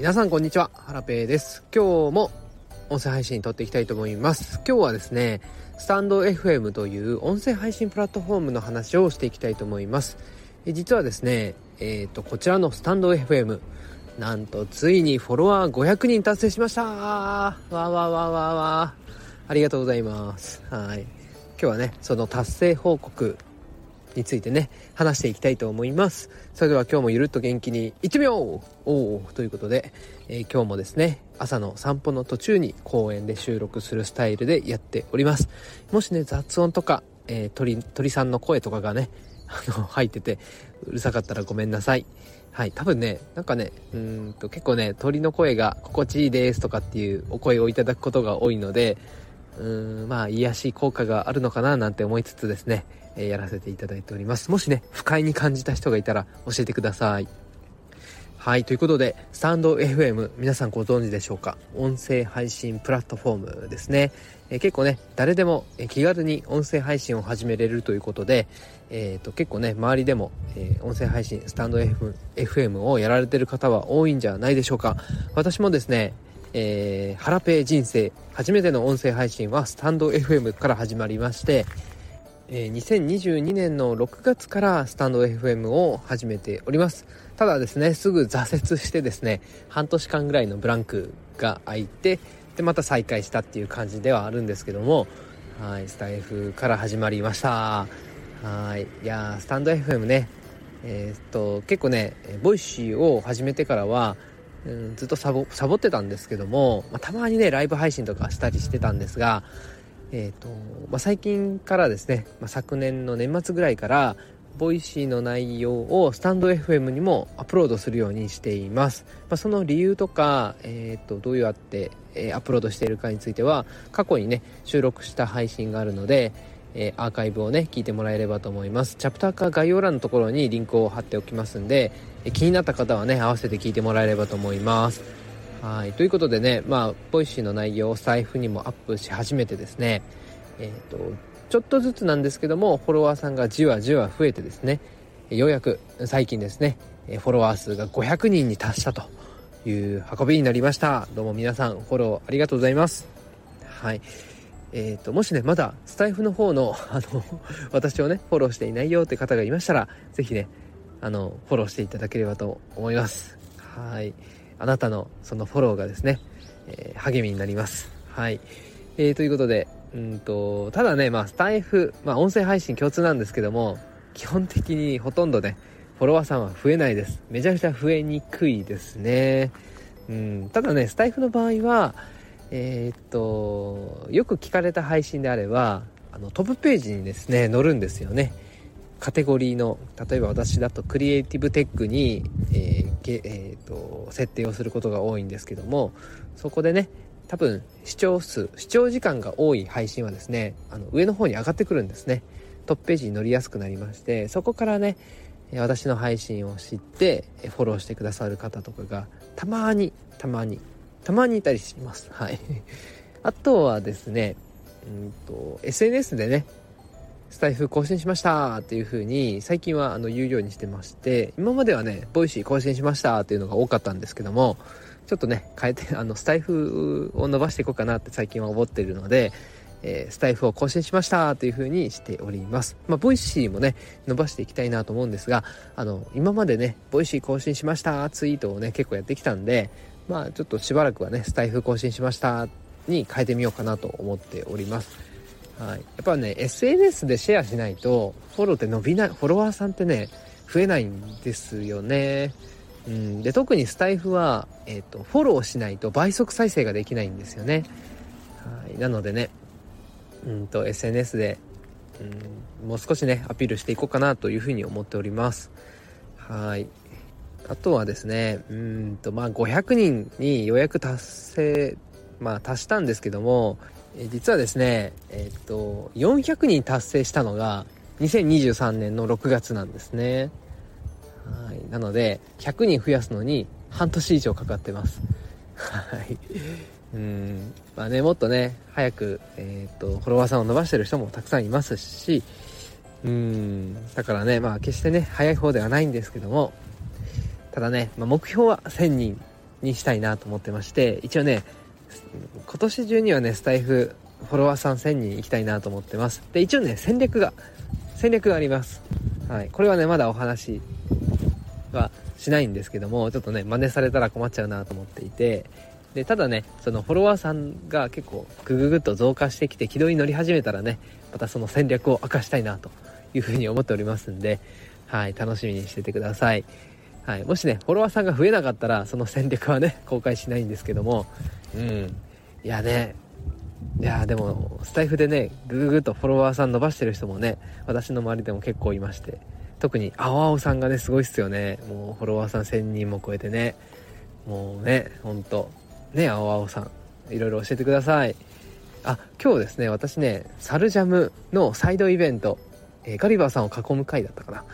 皆さんこんにちは、ハラペーです。今日も音声配信撮っていきたいと思います。今日はですね、スタンド FM という音声配信プラットフォームの話をしていきたいと思います。え実はですね、えっ、ー、と、こちらのスタンド FM、なんとついにフォロワー500人達成しましたわわわわわありがとうございます。はい。今日はね、その達成報告についてね、話していきたいと思います。それでは今日もゆるっと元気にいってみようおということで、えー、今日もですね、朝の散歩の途中に公園で収録するスタイルでやっております。もしね、雑音とか、えー、鳥、鳥さんの声とかがね、あの、入ってて、うるさかったらごめんなさい。はい、多分ね、なんかね、うんと結構ね、鳥の声が心地いいですとかっていうお声をいただくことが多いので、うーん、まあ、癒し効果があるのかななんて思いつつですね、えー、やらせていただいております。もしね、不快に感じた人がいたら教えてください。はい、ということで、スタンド FM、皆さんご存知でしょうか？音声配信プラットフォームですね。えー、結構ね、誰でも気軽に音声配信を始めれるということで、え、ー、と、結構ね、周りでも、えー、音声配信、スタンド FM をやられてる方は多いんじゃないでしょうか私もですね、えー、ハラペー人生、初めての音声配信はスタンド FM から始まりまして、えー、2022年の6月からスタンド FM を始めております。ただですね、すぐ挫折してですね、半年間ぐらいのブランクが空いて、で、また再開したっていう感じではあるんですけども、はい、スタエフから始まりました。はい、いやスタンド FM ね、えー、っと、結構ね、ボイシーを始めてからは、うん、ずっとサボサボってたんですけども、まあ、たまにねライブ配信とかしたりしてたんですが、えーとまあ、最近からですね、まあ、昨年の年末ぐらいからボイシーの内容をスタンド FM にもアップロードするようにしています、まあ、その理由とか、えーと、どうやって、えー、アップロードしているかについては過去にね収録した配信があるので、えー、アーカイブをね聞いてもらえればと思います。チャプターか概要欄のところにリンクを貼っておきますんで、気になった方はね合わせて聞いてもらえればと思います。はい。ということでねまあボイシーの内容をスタエフにもアップし始めてですねえっ、ー、とちょっとずつなんですけどもフォロワーさんがじわじわ増えてですねようやく最近ですねフォロワー数が500人に達したという運びになりました。どうも皆さんフォローありがとうございます。はい。えーと、もしねまだスタイフの方のあの私をねフォローしていないよって方がいましたら是非ねあのフォローしていただければと思います。はい。あなたのそのフォローがですね、えー、励みになります。はい、えー、ということでうんとただねまあスタイフまあ音声配信共通なんですけども基本的にほとんどねフォロワーさんは増えないです。めちゃくちゃ増えにくいですね。うん。ただねスタイフの場合はえー、っとよく聞かれた配信であればあのトップページにですね載るんですよね。カテゴリーの例えば私だとクリエイティブテックに、えーえーと、設定をすることが多いんですけどもそこでね多分視聴数視聴時間が多い配信はですねあの上の方に上がってくるんですねトップページに載りやすくなりましてそこからね私の配信を知ってフォローしてくださる方とかがたまにたまにたまにいたりします。はい。あとはですね、うんと、SNS でね、スタエフ更新しましたっていう風に最近はあの言うようにしてまして、今まではね、ボイシー更新しましたっていうのが多かったんですけども、ちょっとね、変えて、あの、スタエフを伸ばしていこうかなって最近は思ってるので、えー、スタエフを更新しましたという風にしております。まあ、ボイシーもね、伸ばしていきたいなと思うんですが、あの、今までね、ボイシー更新しましたツイートをね、結構やってきたんで、まあちょっとしばらくはねスタエフ更新しましたに変えてみようかなと思っておりますはい。やっぱね SNS でシェアしないとフォローって伸びないフォロワーさんってね増えないんですよね。うん、で特にスタイフは、えーと、フォローしないと倍速再生ができないんですよね。はい。なのでね、うんと SNS で、うん、もう少しねアピールしていこうかなというふうに思っております。はい。あとはですね、うんと、まあ、500人にようやく達成、まあ、達したんですけども、え実はですね、えっ、と、400人達成したのが、2023年の6月なんですね。はい。なので、100人増やすのに半年以上かかってます。はい。うん。まあね、もっとね、早く、えっ、と、フォロワーさんを伸ばしてる人もたくさんいますし、うん。だからね、まあ決してね、早い方ではないんですけども、ただね、まあ、目標は1000人にしたいなと思ってまして一応ね今年中にはねスタイフフォロワーさん1000人行きたいなと思ってます。で一応ね戦略が戦略があります。はい。これはねまだお話はしないんですけどもちょっとね真似されたら困っちゃうなと思っていて。でただねそのフォロワーさんが結構グググっと増加してきて軌道に乗り始めたらねまたその戦略を明かしたいなというふうに思っておりますんではい。楽しみにしててください。はい、もしねフォロワーさんが増えなかったらその戦略はね 公開しないんですけども。うん。いやね。いやでもスタイフでねグググっとフォロワーさん伸ばしてる人もね私の周りでも結構いまして。特に青青さんがねすごいっすよね。もうフォロワーさん1000人も超えてね。もうねほんと。ね青青さん。いろいろ教えてください。あ今日ですね私ねサルジャムのサイドイベント、えー、ガリバーさんを囲む回だったかな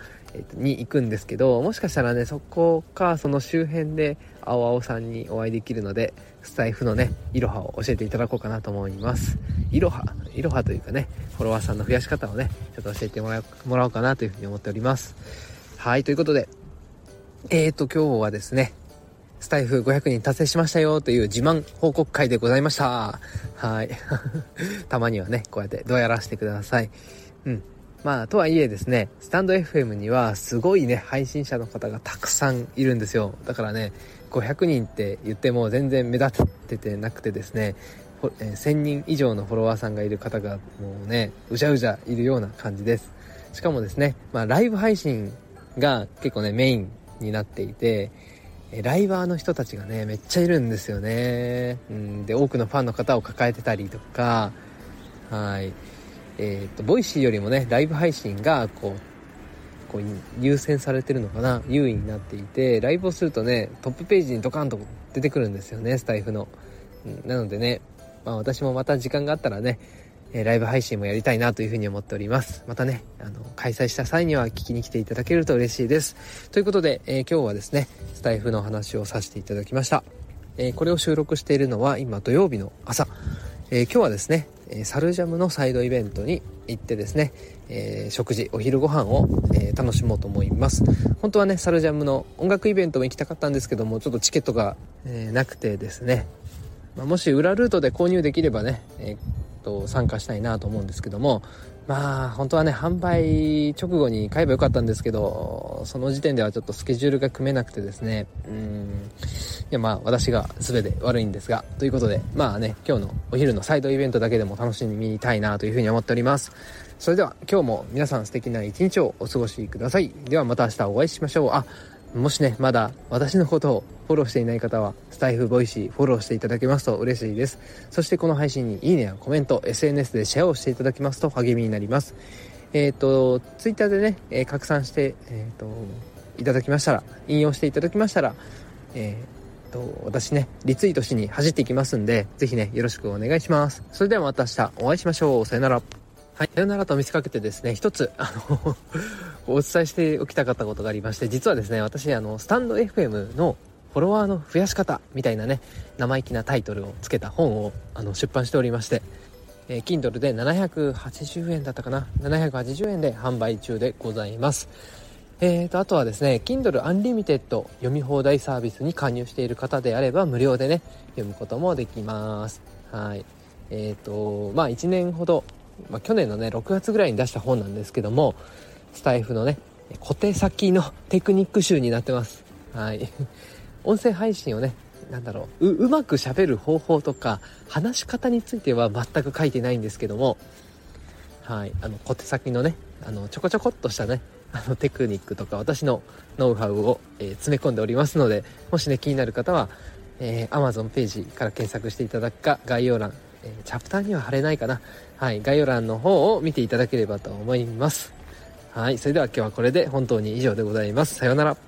に行くんですけどもしかしたらねそこかその周辺で青々さんにお会いできるのでスタイフのねいろはを教えていただこうかなと思います。いろはいろはというかねフォロワーさんの増やし方をねちょっと教えてもらもらおうかなというふうに思っております。はいということでえーと今日はですねスタイフ500人達成しましたよという自慢報告会でございました。はい。たまにはねこうやってどうやらしてください。うん。まあ、とはいえですね、スタンド FM にはすごいね、配信者の方がたくさんいるんですよ。だからね、500人って言っても全然目立っててなくてですね、1000人以上のフォロワーさんがいる方がもうね、うじゃうじゃいるような感じです。しかもですね、まあ、ライブ配信が結構ね、メインになっていて、ライバーの人たちがね、めっちゃいるんですよね。うん、で、多くのファンの方を抱えてたりとか、はい。えっ、ー、と、ボイシーよりもね、ライブ配信が、こう、こう優先されてるのかな優位になっていて、ライブをするとね、トップページにドカンと出てくるんですよね、スタイフの。なのでね、まあ私もまた時間があったらね、えライブ配信もやりたいなというふうに思っております。またね、あの、開催した際には聞きに来ていただけると嬉しいです。ということで、えー、今日はですね、スタイフの話をさせていただきました。えー、これを収録しているのは今土曜日の朝。えー、今日はですね、えサルジャムのサイドイベントに行ってですね、えー、食事お昼ご飯を、えー、楽しもうと思います。本当はねサルジャムの音楽イベントも行きたかったんですけどもちょっとチケットが、えー、なくてですね、まあ、もし裏ルートで購入できればね、えー、と参加したいなと思うんですけどもまあ本当はね販売直後に買えばよかったんですけどその時点ではちょっとスケジュールが組めなくてですね。うん。やまあ私が全て悪いんですがということでまあね今日のお昼のサイドイベントだけでも楽しみに見たいなというふうに思っております。それでは今日も皆さん素敵な一日をお過ごしください。ではまた明日お会いしましょう。あもしねまだ私のことをフォローしていない方はスタエフボイシーフォローしていただけますと嬉しいです。そしてこの配信にいいねやコメント SNS でシェアをしていただきますと励みになります。えっ、ー、と Twitter でね、えー、拡散してえっ、ー、といただきましたら引用していただきましたらえー、と私ねリツイートしに走っていきますんで是非ねよろしくお願いしますそれではまた明日お会いしましょうさよならはい、さよならと見せかけてですね、一つ、あの お伝えしておきたかったことがありまして、実はですね、私、あの、スタンド FM のフォロワーの増やし方みたいなね、生意気なタイトルをつけた本をあの出版しておりまして、えー、Kindle で780円だったかな ?780 円で販売中でございます。えーと、あとはですね、Kindle Unlimited 読み放題サービスに加入している方であれば無料でね、読むこともできます。はい。えっ、ー、と、まあ1年ほどまあ、去年のね6月ぐらいに出した本なんですけどもスタイフのね小手先のテクニック集になってますはい 音声配信をねなんだろうううまくしゃべる方法とか話し方については全く書いてないんですけどもはいあの小手先のねあのちょこちょこっとしたねあのテクニックとか私のノウハウを、え、詰め込んでおりますのでもしね気になる方は、えー、Amazon ページから検索していただくか概要欄え、チャプターには貼れないかな。はい、概要欄の方を見ていただければと思います。はい、それでは今日はこれで本当に以上でございます。さようなら。